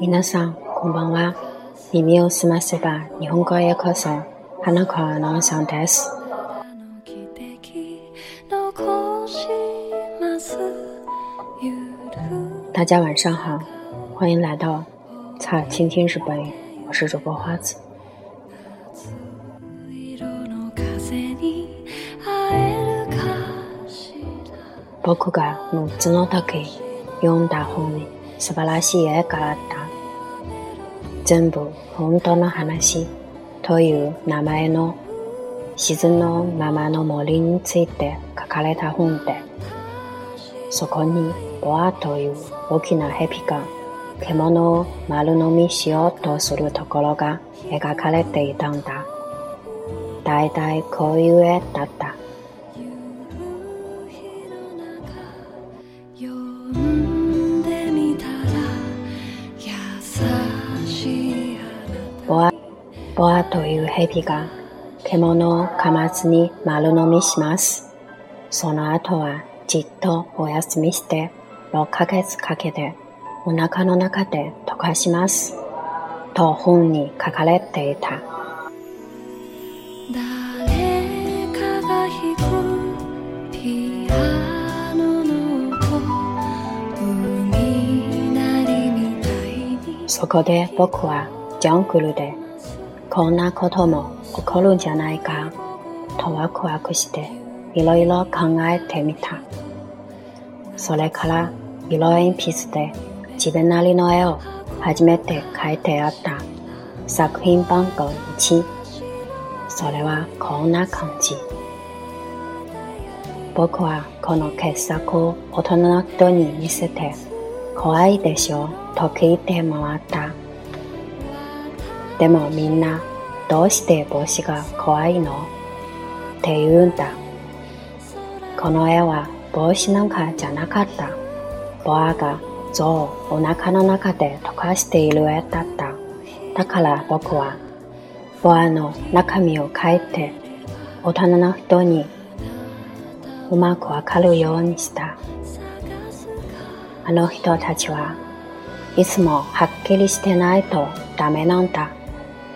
皆さん、こんばんは。耳を澄ませば日本語へようこそ。花川のさんです。大家晚上好，欢迎来到茶倾听日本，我是主播花子。僕が6つの時 読んだ本に素晴らしい絵があった。全部本当の話という名前の自然のままの森について書かれた本で、そこにボアという大きな蛇が獣を丸飲みしようとするところが描かれていたんだ。だいたいこういう絵だった。ボアという蛇が獣を噛まずに丸飲みします。その後はじっとお休みして6ヶ月かけてお腹の中で溶かします。と本に書かれていた。そこで僕はジャングルでこんなことも起こるんじゃないかとワクワクしていろいろ考えてみた。それから色鉛筆で自分なりの絵を初めて描いてあった作品番号1。それはこんな感じ。僕はこの傑作を大人の人に見せて怖いでしょと聞いて回った。でもみんなどうして帽子が怖いの？って言うんだ。この絵は帽子なんかじゃなかった。ボアが象をお腹の中で溶かしている絵だった。だから僕はボアの中身を描いて大人の人にうまくわかるようにした。あの人たちはいつもはっきりしてないとダメなんだ。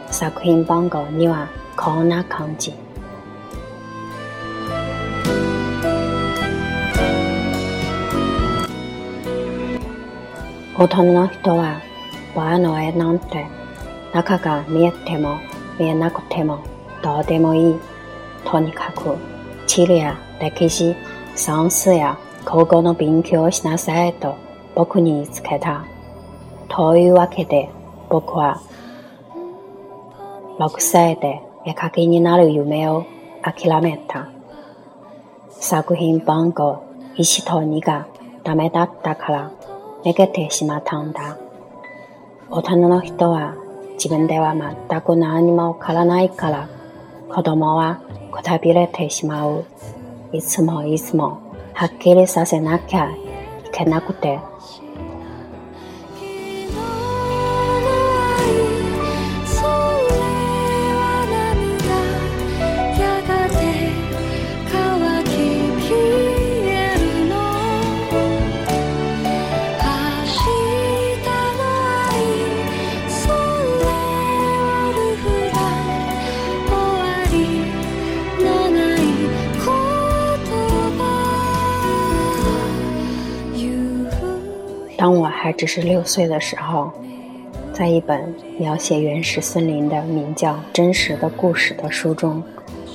作品番号にはこんな感じ。大人の人はバの絵なんて中が見えても見えなくてもどうでもいい。とにかく地理や歴史、算数や高校の勉強をしなさいと僕に言いつけた。というわけで僕は6歳で絵描きになる夢を諦めた。作品番号1と2がダメだったから逃げてしまったんだ。大人の人は自分では全く何もわからないから子供はくたびれてしまう。いつもいつもはっきりさせなきゃいけなくて当我还只是六岁的时候，在一本描写原始森林的名叫《真实的故事》的书中，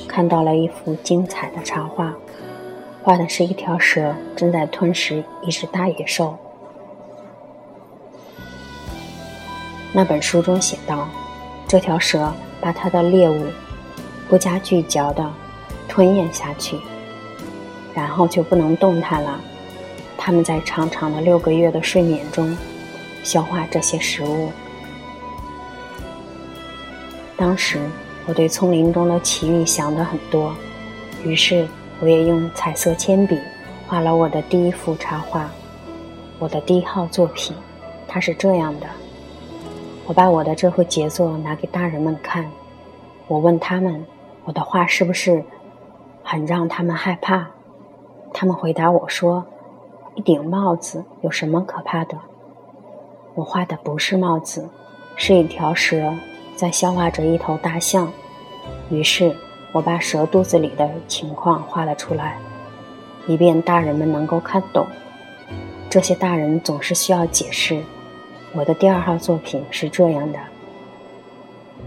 看到了一幅精彩的插画，画的是一条蛇正在吞食一只大野兽。那本书中写道：这条蛇把它的猎物不加咀嚼的吞咽下去，然后就不能动弹了。他们在长长的六个月的睡眠中消化这些食物。当时我对丛林中的奇遇想的很多，于是我也用彩色铅笔画了我的第一幅插画，我的第一号作品。它是这样的：我把我的这幅杰作拿给大人们看，我问他们我的画是不是很让他们害怕？他们回答我说。一顶帽子有什么可怕的？我画的不是帽子，是一条蛇在消化着一头大象。于是，我把蛇肚子里的情况画了出来，以便大人们能够看懂。这些大人总是需要解释。我的第二号作品是这样的：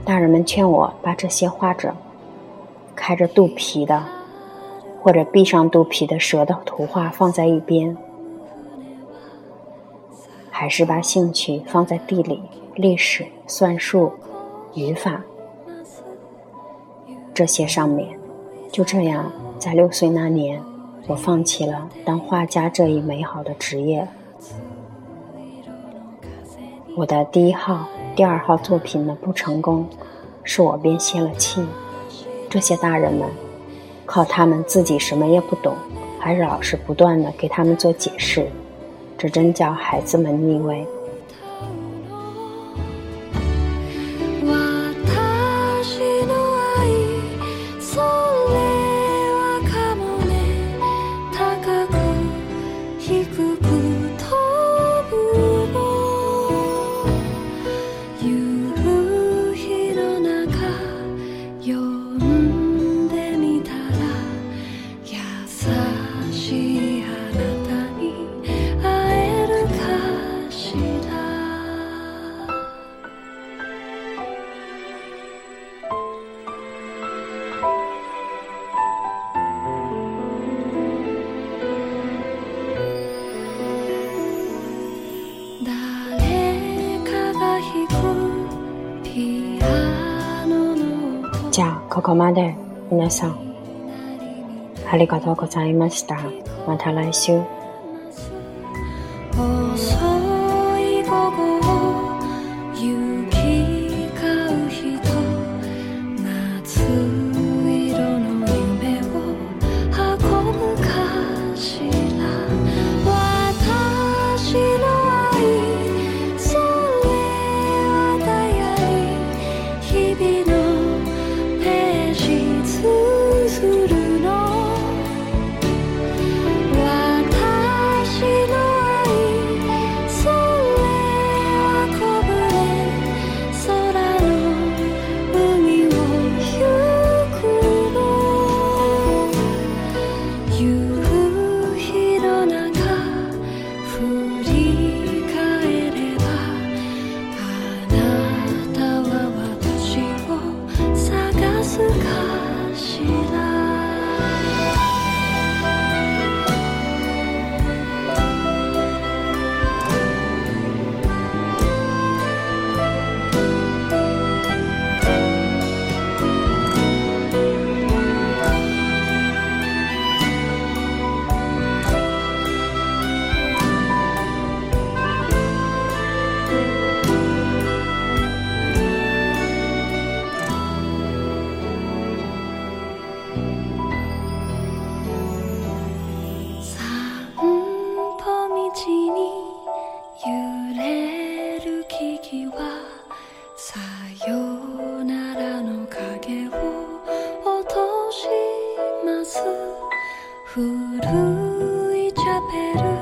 大人们劝我把这些画着开着肚皮的，或者闭上肚皮的蛇的图画放在一边。还是把兴趣放在地理、历史、算术、语法这些上面。就这样，在六岁那年，我放弃了当画家这一美好的职业。我的第一号、第二号作品的不成功，使我便泄了气。这些大人们，靠他们自己什么也不懂，还是老是不断的给他们做解释。这真叫孩子们腻味。ここまで皆さん、ありがとうございました。また来週。 수 후루이 잡에르